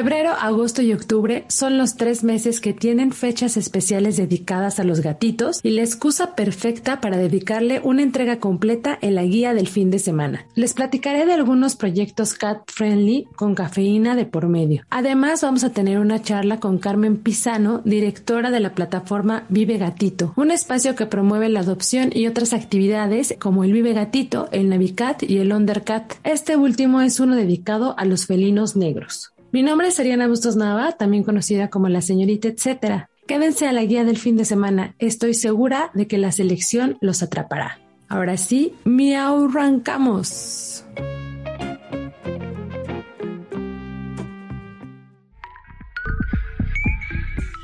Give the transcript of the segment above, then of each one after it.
Febrero, agosto y octubre son los tres meses que tienen fechas especiales dedicadas a los gatitos y la excusa perfecta para dedicarle una entrega completa en la guía del fin de semana. Les platicaré de algunos proyectos cat friendly con cafeína de por medio. Además, vamos a tener una charla con Carmen Pisano, directora de la plataforma Vive Gatito, un espacio que promueve la adopción y otras actividades como el Vive Gatito, el Navicat y el Undercat. Este último es uno dedicado a los felinos negros. Mi nombre es Ariana Bustos Nava, también conocida como la señorita etcétera. Quédense a la guía del fin de semana. Estoy segura de que la selección los atrapará. Ahora sí, miau, arrancamos.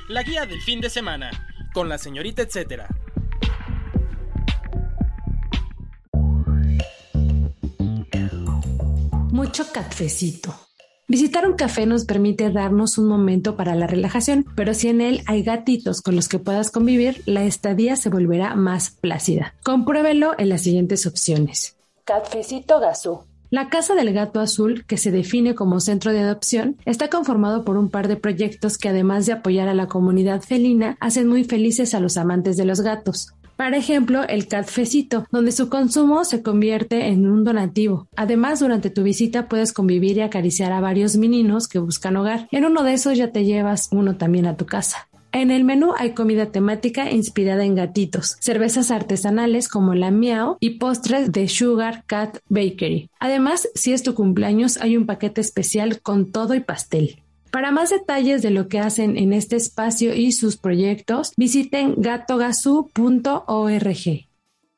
La guía del fin de semana con la señorita etcétera. Mucho cafecito. Visitar un café nos permite darnos un momento para la relajación, pero si en él hay gatitos con los que puedas convivir, la estadía se volverá más plácida. Compruébelo en las siguientes opciones. Cafecito Gazú. La Casa del Gato Azul, que se define como centro de adopción, está conformado por un par de proyectos que además de apoyar a la comunidad felina, hacen muy felices a los amantes de los gatos. Para ejemplo, el catfecito, donde su consumo se convierte en un donativo. Además, durante tu visita puedes convivir y acariciar a varios meninos que buscan hogar. En uno de esos ya te llevas uno también a tu casa. En el menú hay comida temática inspirada en gatitos, cervezas artesanales como la Miao y postres de Sugar Cat Bakery. Además, si es tu cumpleaños, hay un paquete especial con todo y pastel. Para más detalles de lo que hacen en este espacio y sus proyectos, visiten gatogasu.org.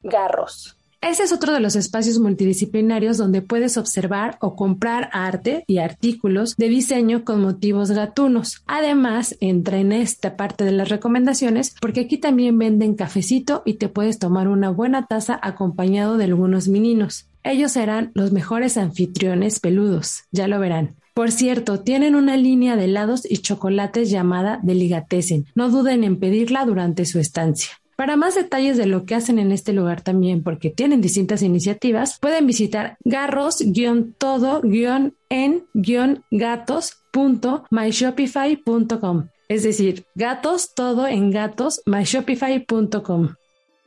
Garros. Ese es otro de los espacios multidisciplinarios donde puedes observar o comprar arte y artículos de diseño con motivos gatunos. Además, entra en esta parte de las recomendaciones porque aquí también venden cafecito y te puedes tomar una buena taza acompañado de algunos meninos. Ellos serán los mejores anfitriones peludos, ya lo verán. Por cierto, tienen una línea de helados y chocolates llamada Delicatessen. No duden en pedirla durante su estancia. Para más detalles de lo que hacen en este lugar también, porque tienen distintas iniciativas, pueden visitar garros-todo-gatos.myshopify.com. Es decir, gatos todo en gatos myshopify.com.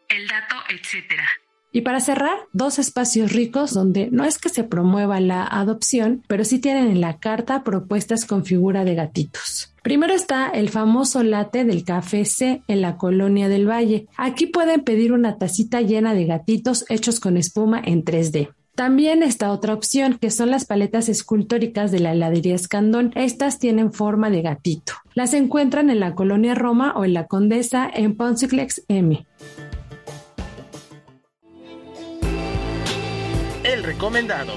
El dato, etcétera. Y para cerrar, dos espacios ricos donde no es que se promueva la adopción, pero sí tienen en la carta propuestas con figura de gatitos. Primero está el famoso latte del café C en la colonia del Valle. Aquí pueden pedir una tacita llena de gatitos hechos con espuma en 3D. También está otra opción, que son las paletas escultóricas de la heladería Escandón. Estas tienen forma de gatito. Las encuentran en la colonia Roma o en la Condesa en Ponciclex M. Recomendado.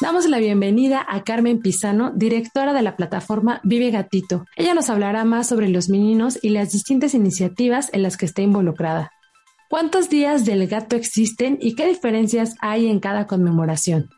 Damos la bienvenida a Carmen Pisano, directora de la plataforma Vive Gatito. Ella nos hablará más sobre los meninos y las distintas iniciativas en las que está involucrada. ¿Cuántos días del gato existen y qué diferencias hay en cada conmemoración?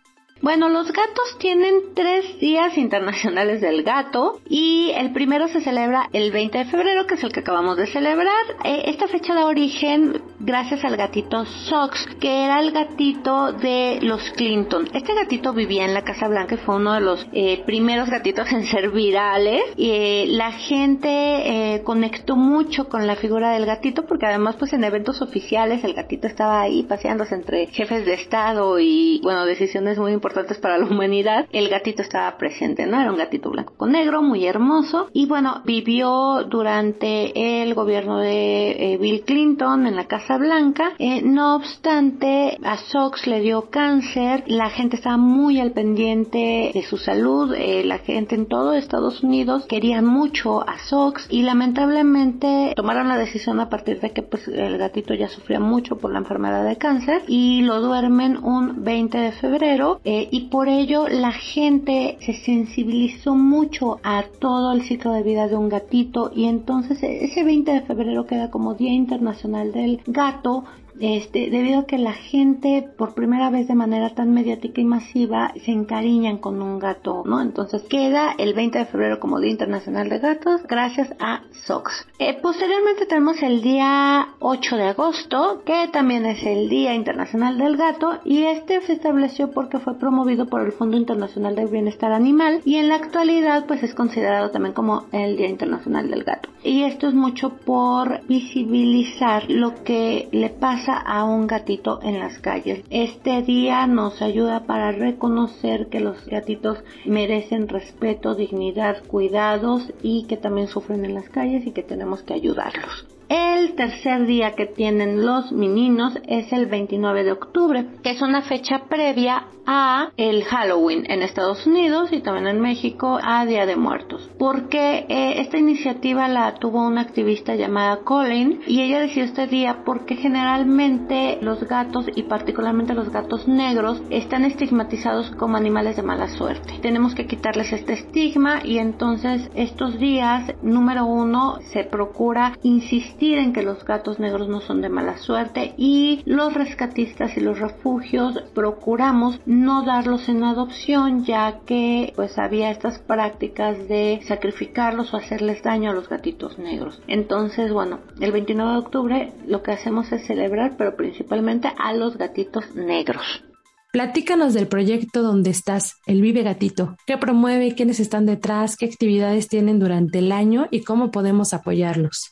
Bueno, los gatos tienen tres días internacionales del gato y el primero se celebra el 20 de febrero, que es el que acabamos de celebrar. Eh, esta fecha da origen gracias al gatito Sox, que era el gatito de los Clinton. Este gatito vivía en la Casa Blanca y fue uno de los eh, primeros gatitos en ser virales. Y eh, la gente conectó mucho con la figura del gatito porque además pues en eventos oficiales el gatito estaba ahí paseándose entre jefes de estado y bueno, decisiones muy importantes para la humanidad, el gatito estaba presente, ¿no? Era un gatito blanco con negro, muy hermoso. Y bueno, vivió durante el gobierno de eh, Bill Clinton en la Casa Blanca. Eh, no obstante, a Sox le dio cáncer. La gente estaba muy al pendiente de su salud. Eh, la gente en todo Estados Unidos quería mucho a Sox y lamentablemente tomaron la decisión a partir de que pues el gatito ya sufría mucho por la enfermedad de cáncer y lo duermen un 20 de febrero y por ello la gente se sensibilizó mucho a todo el ciclo de vida de un gatito y entonces ese 20 de febrero queda como Día Internacional del Gato este, debido a que la gente por primera vez de manera tan mediática y masiva se encariñan con un gato, ¿no? Entonces queda el 20 de febrero como Día Internacional de Gatos gracias a SOX. Eh, posteriormente tenemos el día 8 de agosto, que también es el Día Internacional del Gato y este se estableció porque fue promovido por el Fondo Internacional del Bienestar Animal y en la actualidad pues es considerado también como el Día Internacional del Gato. Y esto es mucho por visibilizar lo que le pasa a un gatito en las calles. Este día nos ayuda para reconocer que los gatitos merecen respeto, dignidad, cuidados y que también sufren en las calles y que tenemos que ayudarlos. El tercer día que tienen los meninos es el 29 de octubre, que es una fecha previa a el Halloween en Estados Unidos y también en México a Día de Muertos. Porque eh, esta iniciativa la tuvo una activista llamada Colin y ella decidió este día porque generalmente los gatos y particularmente los gatos negros están estigmatizados como animales de mala suerte. Tenemos que quitarles este estigma y entonces estos días, número uno, se procura insistir en que los gatos negros no son de mala suerte y los rescatistas y los refugios procuramos no darlos en adopción ya que pues había estas prácticas de sacrificarlos o hacerles daño a los gatitos negros. Entonces, bueno, el 29 de octubre lo que hacemos es celebrar pero principalmente a los gatitos negros. Platícanos del proyecto donde estás, el Vive Gatito. ¿Qué promueve? ¿Quiénes están detrás? ¿Qué actividades tienen durante el año? ¿Y cómo podemos apoyarlos?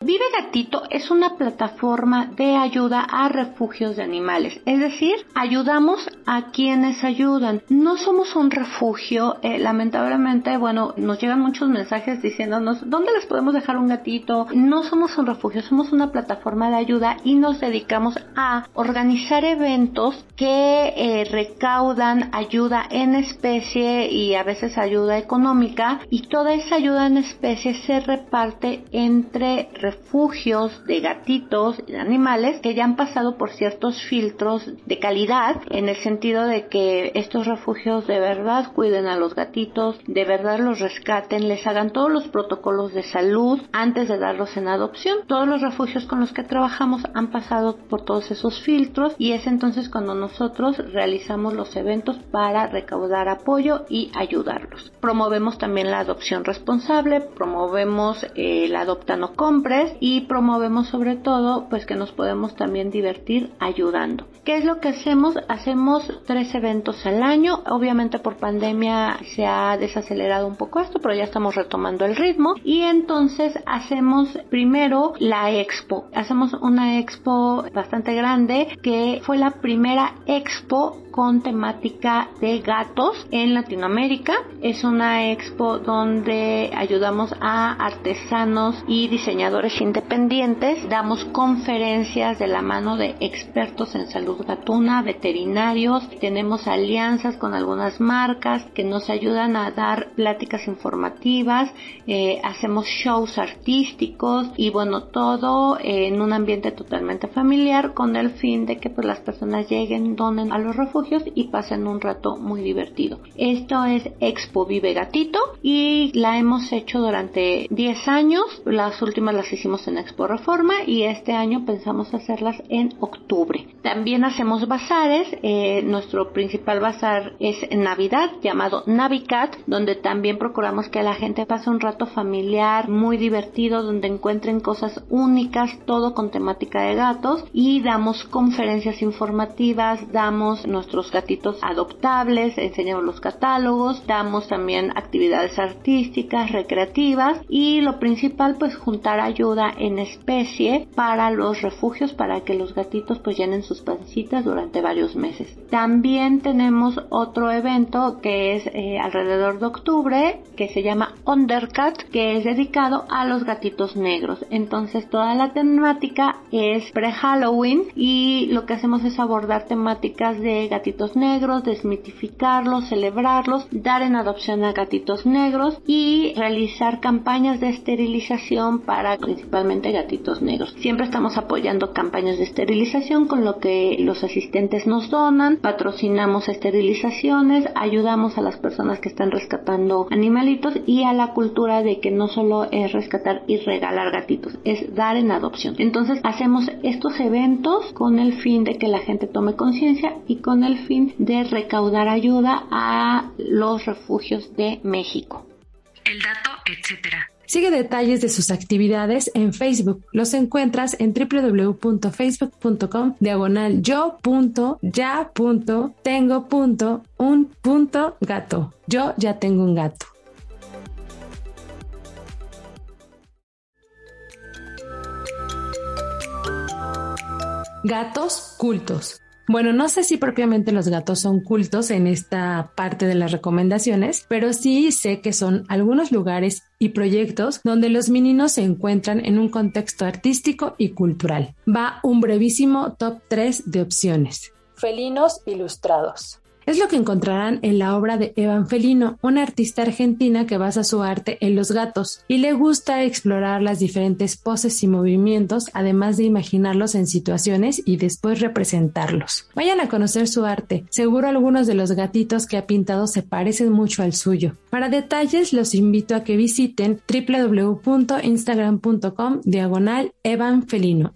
Vive Gatito es una plataforma de ayuda a refugios de animales, es decir, ayudamos a quienes ayudan. No somos un refugio, eh, lamentablemente, bueno, nos llegan muchos mensajes diciéndonos dónde les podemos dejar un gatito. No somos un refugio, somos una plataforma de ayuda y nos dedicamos a organizar eventos que eh, recaudan ayuda en especie y a veces ayuda económica y toda esa ayuda en especie se reparte entre refugios de gatitos y de animales que ya han pasado por ciertos filtros de calidad en el sentido de que estos refugios de verdad cuiden a los gatitos, de verdad los rescaten, les hagan todos los protocolos de salud antes de darlos en adopción. Todos los refugios con los que trabajamos han pasado por todos esos filtros y es entonces cuando nosotros realizamos los eventos para recaudar apoyo y ayudarlos. Promovemos también la adopción responsable, promovemos el adopta no compre y promovemos sobre todo pues que nos podemos también divertir ayudando. ¿Qué es lo que hacemos? Hacemos tres eventos al año. Obviamente por pandemia se ha desacelerado un poco esto, pero ya estamos retomando el ritmo. Y entonces hacemos primero la expo. Hacemos una expo bastante grande que fue la primera expo con temática de gatos en Latinoamérica. Es una expo donde ayudamos a artesanos y diseñadores independientes. Damos conferencias de la mano de expertos en salud gatuna, veterinarios. Tenemos alianzas con algunas marcas que nos ayudan a dar pláticas informativas. Eh, hacemos shows artísticos y bueno, todo en un ambiente totalmente familiar con el fin de que pues, las personas lleguen, donen a los y pasen un rato muy divertido. Esto es Expo Vive Gatito y la hemos hecho durante 10 años. Las últimas las hicimos en Expo Reforma y este año pensamos hacerlas en octubre. También hacemos bazares. Eh, nuestro principal bazar es en Navidad llamado Navicat, donde también procuramos que la gente pase un rato familiar, muy divertido, donde encuentren cosas únicas, todo con temática de gatos y damos conferencias informativas, damos nuestro nuestros gatitos adoptables, enseñamos los catálogos, damos también actividades artísticas, recreativas y lo principal pues juntar ayuda en especie para los refugios para que los gatitos pues llenen sus pancitas durante varios meses. También tenemos otro evento que es eh, alrededor de octubre que se llama Undercut que es dedicado a los gatitos negros. Entonces toda la temática es pre-Halloween y lo que hacemos es abordar temáticas de gatitos negros, desmitificarlos, celebrarlos, dar en adopción a gatitos negros y realizar campañas de esterilización para principalmente gatitos negros. Siempre estamos apoyando campañas de esterilización con lo que los asistentes nos donan, patrocinamos esterilizaciones, ayudamos a las personas que están rescatando animalitos y a la cultura de que no solo es rescatar y regalar gatitos, es dar en adopción. Entonces hacemos estos eventos con el fin de que la gente tome conciencia y con el fin de recaudar ayuda a los refugios de México. El dato, etcétera. Sigue detalles de sus actividades en Facebook. Los encuentras en www.facebook.com diagonal yo.ya.tengo.un.gato. Yo ya tengo un gato. Gatos cultos. Bueno, no sé si propiamente los gatos son cultos en esta parte de las recomendaciones, pero sí sé que son algunos lugares y proyectos donde los meninos se encuentran en un contexto artístico y cultural. Va un brevísimo top 3 de opciones. Felinos ilustrados. Es lo que encontrarán en la obra de Evangelino, una artista argentina que basa su arte en los gatos y le gusta explorar las diferentes poses y movimientos, además de imaginarlos en situaciones y después representarlos. Vayan a conocer su arte, seguro algunos de los gatitos que ha pintado se parecen mucho al suyo. Para detalles los invito a que visiten www.instagram.com diagonal evanfelino.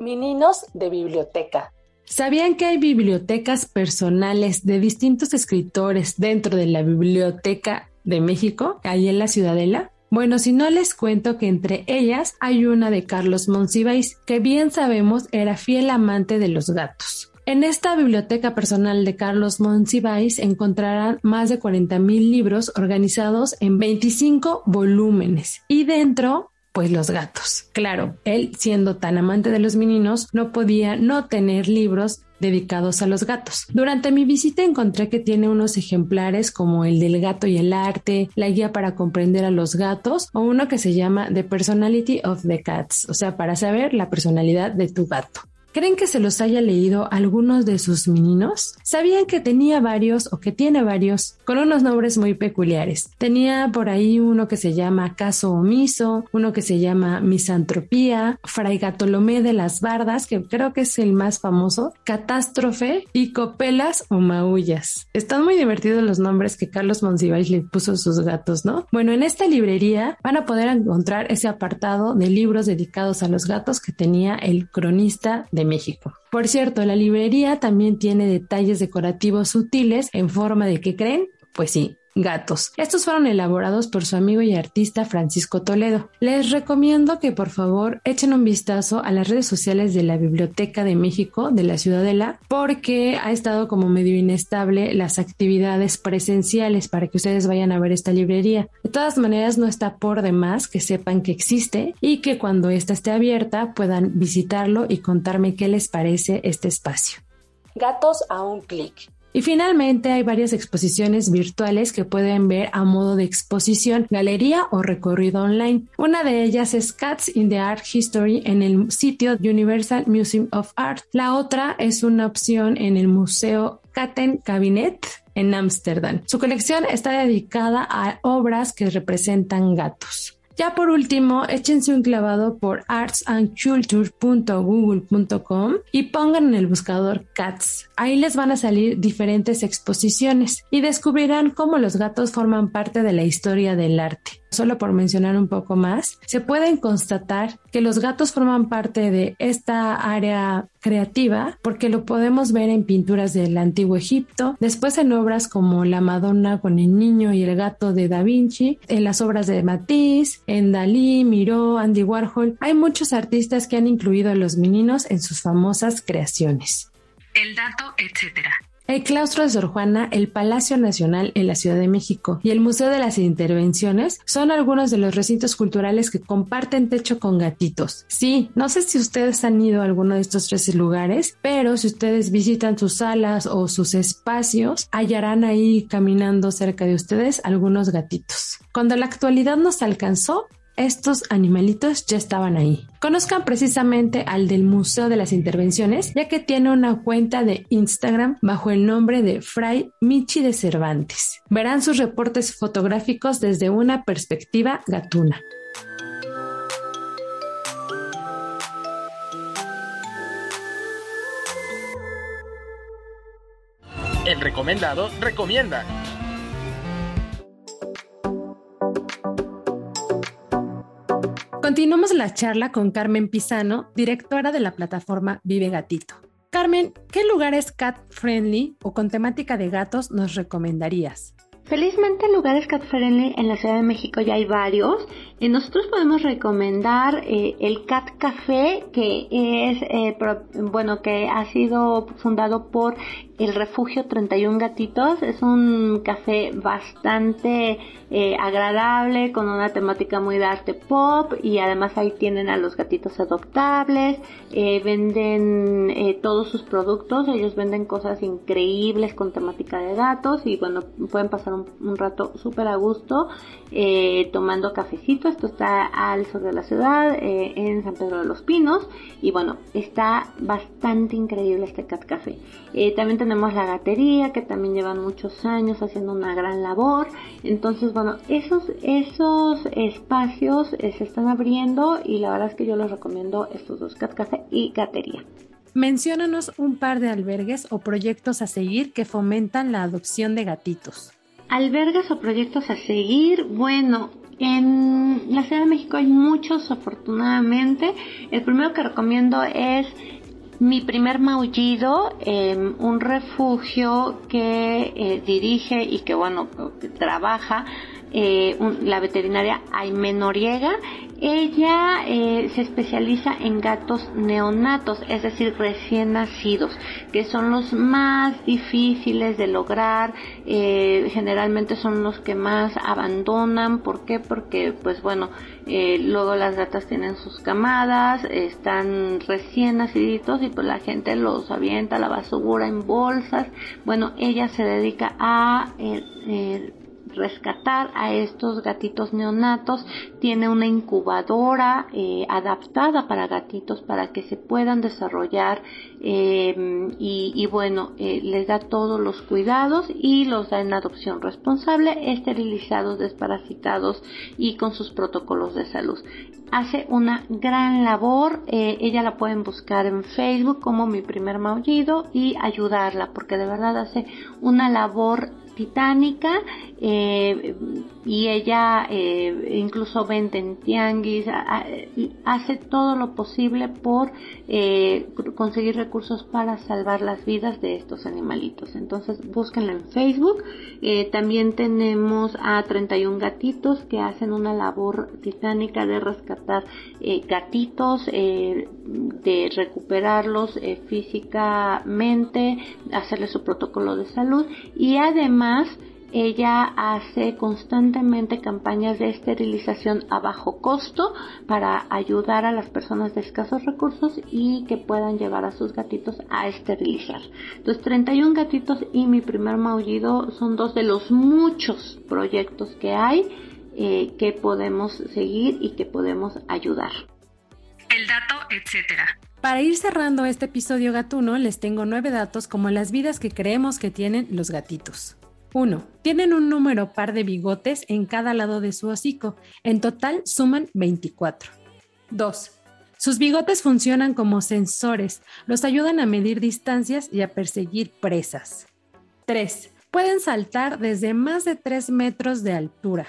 Meninos de biblioteca. ¿Sabían que hay bibliotecas personales de distintos escritores dentro de la Biblioteca de México, ahí en la Ciudadela? Bueno, si no les cuento que entre ellas hay una de Carlos Monsiváis, que bien sabemos era fiel amante de los gatos. En esta biblioteca personal de Carlos Monsiváis encontrarán más de 40.000 libros organizados en 25 volúmenes y dentro pues los gatos. Claro, él siendo tan amante de los meninos no podía no tener libros dedicados a los gatos. Durante mi visita encontré que tiene unos ejemplares como el del gato y el arte, la guía para comprender a los gatos o uno que se llama The Personality of the Cats, o sea, para saber la personalidad de tu gato. ¿Creen que se los haya leído algunos de sus meninos? ¿Sabían que tenía varios o que tiene varios con unos nombres muy peculiares? Tenía por ahí uno que se llama Caso Omiso, uno que se llama Misantropía, Fray Gatolomé de las Bardas, que creo que es el más famoso, Catástrofe y Copelas o Maullas. Están muy divertidos los nombres que Carlos Monsiváis le puso a sus gatos, ¿no? Bueno, en esta librería van a poder encontrar ese apartado de libros dedicados a los gatos que tenía el cronista de México. Por cierto, la librería también tiene detalles decorativos sutiles en forma de ¿qué creen? Pues sí, gatos. Estos fueron elaborados por su amigo y artista Francisco Toledo. Les recomiendo que por favor echen un vistazo a las redes sociales de la Biblioteca de México de la Ciudadela porque ha estado como medio inestable las actividades presenciales para que ustedes vayan a ver esta librería. De todas maneras no está por demás que sepan que existe y que cuando ésta esté abierta puedan visitarlo y contarme qué les parece este espacio. Gatos a un clic. Y finalmente hay varias exposiciones virtuales que pueden ver a modo de exposición, galería o recorrido online. Una de ellas es Cats in the Art History en el sitio Universal Museum of Art. La otra es una opción en el Museo Katten Cabinet en Ámsterdam. Su colección está dedicada a obras que representan gatos. Ya por último, échense un clavado por artsandculture.google.com y pongan en el buscador cats. Ahí les van a salir diferentes exposiciones y descubrirán cómo los gatos forman parte de la historia del arte solo por mencionar un poco más, se pueden constatar que los gatos forman parte de esta área creativa porque lo podemos ver en pinturas del antiguo Egipto, después en obras como La Madonna con el niño y el gato de Da Vinci, en las obras de Matisse, en Dalí, Miró, Andy Warhol. Hay muchos artistas que han incluido a los meninos en sus famosas creaciones. El dato, etcétera. El claustro de Sor Juana, el Palacio Nacional en la Ciudad de México y el Museo de las Intervenciones son algunos de los recintos culturales que comparten techo con gatitos. Sí, no sé si ustedes han ido a alguno de estos tres lugares, pero si ustedes visitan sus salas o sus espacios, hallarán ahí caminando cerca de ustedes algunos gatitos. Cuando la actualidad nos alcanzó, estos animalitos ya estaban ahí. Conozcan precisamente al del Museo de las Intervenciones, ya que tiene una cuenta de Instagram bajo el nombre de Fray Michi de Cervantes. Verán sus reportes fotográficos desde una perspectiva gatuna. El recomendado recomienda. Continuamos la charla con Carmen Pisano, directora de la plataforma Vive Gatito. Carmen, ¿qué lugares cat friendly o con temática de gatos nos recomendarías? Felizmente lugares cat friendly en la Ciudad de México ya hay varios. Eh, nosotros podemos recomendar eh, el Cat Café, que es, eh, bueno, que ha sido fundado por el Refugio 31 Gatitos. Es un café bastante agradable, con una temática muy de arte pop y además ahí tienen a los gatitos adoptables. venden todos sus productos, ellos venden cosas increíbles con temática de gatos y bueno, pueden pasar un, rato súper a gusto tomando esto está al sur de la ciudad, eh, en San Pedro de los Pinos. Y bueno, está bastante increíble este Cat Café. Eh, también tenemos la gatería, que también llevan muchos años haciendo una gran labor. Entonces, bueno, esos, esos espacios eh, se están abriendo y la verdad es que yo les recomiendo estos dos, Cat Café y Gatería. Menciónanos un par de albergues o proyectos a seguir que fomentan la adopción de gatitos. Albergues o proyectos a seguir, bueno, en la Ciudad de México hay muchos, afortunadamente. El primero que recomiendo es mi primer maullido, em, un refugio que eh, dirige y que, bueno, trabaja eh, la veterinaria Aime Noriega. Ella eh, se especializa en gatos neonatos, es decir, recién nacidos, que son los más difíciles de lograr, eh, generalmente son los que más abandonan, ¿por qué? Porque, pues bueno, luego las gatas tienen sus camadas, están recién naciditos y pues la gente los avienta a la basura en bolsas. Bueno, ella se dedica a rescatar a estos gatitos neonatos. Tiene una incubadora eh, adaptada para gatitos para que se puedan desarrollar em, y, bueno, eh, les da todos los cuidados y los da en adopción responsable, esterilizados, desparasitados y con sus protocolos de salud hace una gran labor. Eh, ella la pueden buscar en Facebook como mi primer maullido y ayudarla porque de verdad hace una labor titánica eh, y ella eh, incluso vende en tianguis, hace todo lo posible por eh, conseguir recursos para salvar las vidas de estos animalitos. Entonces búsquenla en Facebook. también tenemos a 31 gatitos que hacen una labor titánica de rescatar gatitos, de recuperarlos físicamente, hacerle su protocolo de salud y además ella hace constantemente campañas de esterilización a bajo costo para ayudar a las personas de escasos recursos y que puedan llevar a sus gatitos a esterilizar. Los 31 gatitos y mi primer maullido son dos de los muchos proyectos que hay eh, que podemos seguir y que podemos ayudar. El dato, etcétera. Para ir cerrando este episodio gatuno, les tengo nueve datos como las vidas que creemos que tienen los gatitos. 1. Tienen un número par de bigotes en cada lado de su hocico. En total suman 24. 2. Sus bigotes funcionan como sensores. Los ayudan a medir distancias y a perseguir presas. 3. Pueden saltar desde más de 3 metros de altura.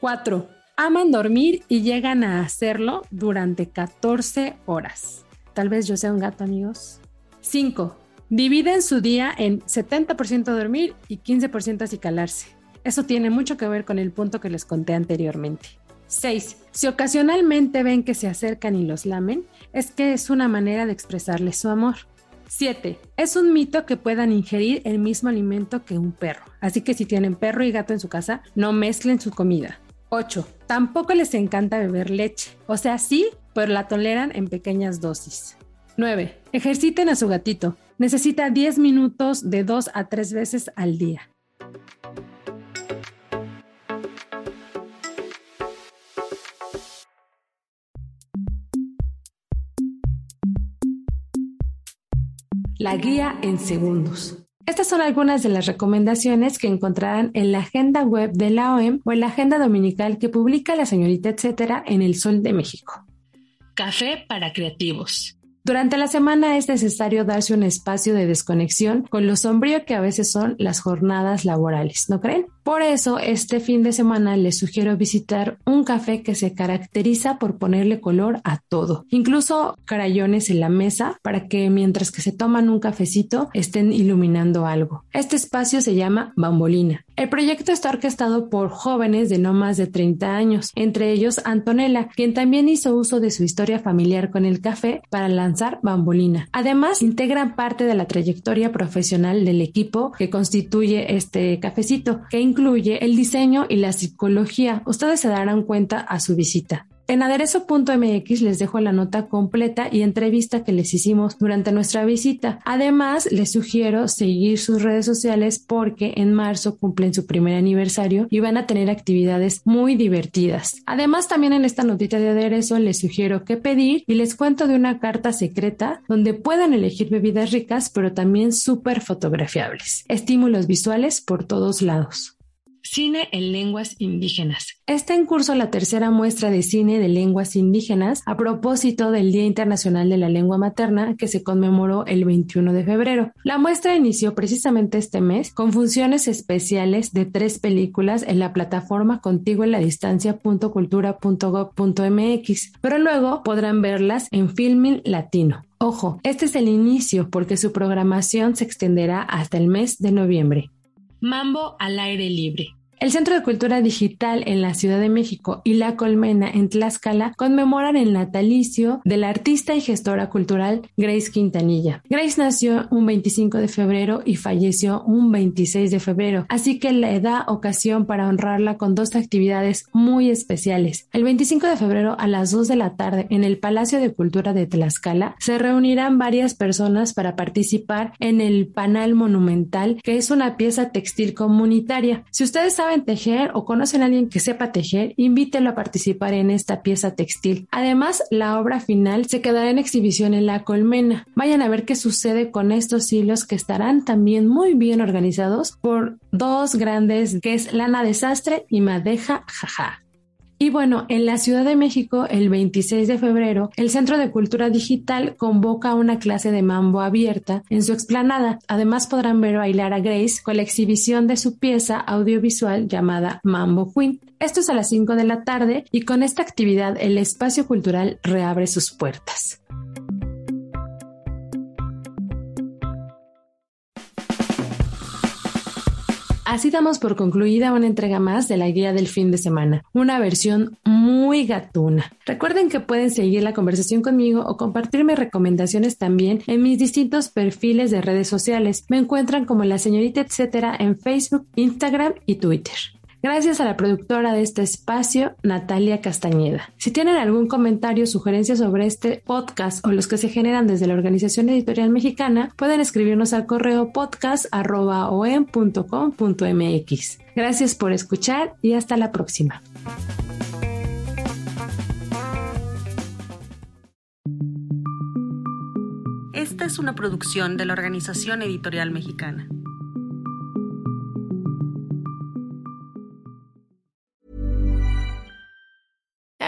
4. Aman dormir y llegan a hacerlo durante 14 horas. Tal vez yo sea un gato, amigos. 5. Dividen su día en 70% dormir y 15% acicalarse. Eso tiene mucho que ver con el punto que les conté anteriormente. 6. Si ocasionalmente ven que se acercan y los lamen, es que es una manera de expresarles su amor. 7. Es un mito que puedan ingerir el mismo alimento que un perro. Así que si tienen perro y gato en su casa, no mezclen su comida. 8. Tampoco les encanta beber leche. O sea, sí, pero la toleran en pequeñas dosis. 9. Ejerciten a su gatito. Necesita 10 minutos de 2 a 3 veces al día. La guía en segundos. Estas son algunas de las recomendaciones que encontrarán en la agenda web de la OEM o en la agenda dominical que publica la señorita etcétera en El Sol de México. Café para creativos. Durante la semana es necesario darse un espacio de desconexión con lo sombrío que a veces son las jornadas laborales, ¿no creen? Por eso, este fin de semana les sugiero visitar un café que se caracteriza por ponerle color a todo, incluso crayones en la mesa para que mientras que se toman un cafecito estén iluminando algo. Este espacio se llama Bambolina. El proyecto está orquestado por jóvenes de no más de 30 años, entre ellos Antonella, quien también hizo uso de su historia familiar con el café para lanzar Bambolina. Además, integran parte de la trayectoria profesional del equipo que constituye este cafecito, que incluye el diseño y la psicología. Ustedes se darán cuenta a su visita. En aderezo.mx les dejo la nota completa y entrevista que les hicimos durante nuestra visita. Además, les sugiero seguir sus redes sociales porque en marzo cumplen su primer aniversario y van a tener actividades muy divertidas. Además, también en esta notita de aderezo les sugiero qué pedir y les cuento de una carta secreta donde puedan elegir bebidas ricas pero también súper fotografiables. Estímulos visuales por todos lados. Cine en lenguas indígenas. Está en curso la tercera muestra de cine de lenguas indígenas a propósito del Día Internacional de la Lengua Materna que se conmemoró el 21 de febrero. La muestra inició precisamente este mes con funciones especiales de tres películas en la plataforma contigo en la distancia.cultura.gov.mx, pero luego podrán verlas en Filming Latino. Ojo, este es el inicio porque su programación se extenderá hasta el mes de noviembre. Mambo al aire libre. El Centro de Cultura Digital en la Ciudad de México y La Colmena en Tlaxcala conmemoran el natalicio de la artista y gestora cultural Grace Quintanilla. Grace nació un 25 de febrero y falleció un 26 de febrero, así que le da ocasión para honrarla con dos actividades muy especiales. El 25 de febrero a las 2 de la tarde en el Palacio de Cultura de Tlaxcala se reunirán varias personas para participar en el panel monumental que es una pieza textil comunitaria. Si ustedes saben tejer o conocen a alguien que sepa tejer, invítelo a participar en esta pieza textil. Además, la obra final se quedará en exhibición en la colmena. Vayan a ver qué sucede con estos hilos que estarán también muy bien organizados por dos grandes que es Lana Desastre y Madeja Jaja. Y bueno, en la Ciudad de México, el 26 de febrero, el Centro de Cultura Digital convoca una clase de mambo abierta en su explanada. Además podrán ver bailar a Grace con la exhibición de su pieza audiovisual llamada Mambo Queen. Esto es a las 5 de la tarde y con esta actividad el espacio cultural reabre sus puertas. Así damos por concluida una entrega más de la guía del fin de semana, una versión muy gatuna. Recuerden que pueden seguir la conversación conmigo o compartirme recomendaciones también en mis distintos perfiles de redes sociales. Me encuentran como la señorita etcétera en Facebook, Instagram y Twitter. Gracias a la productora de este espacio, Natalia Castañeda. Si tienen algún comentario o sugerencia sobre este podcast o los que se generan desde la Organización Editorial Mexicana, pueden escribirnos al correo podcast.com.mx. Gracias por escuchar y hasta la próxima. Esta es una producción de la Organización Editorial Mexicana.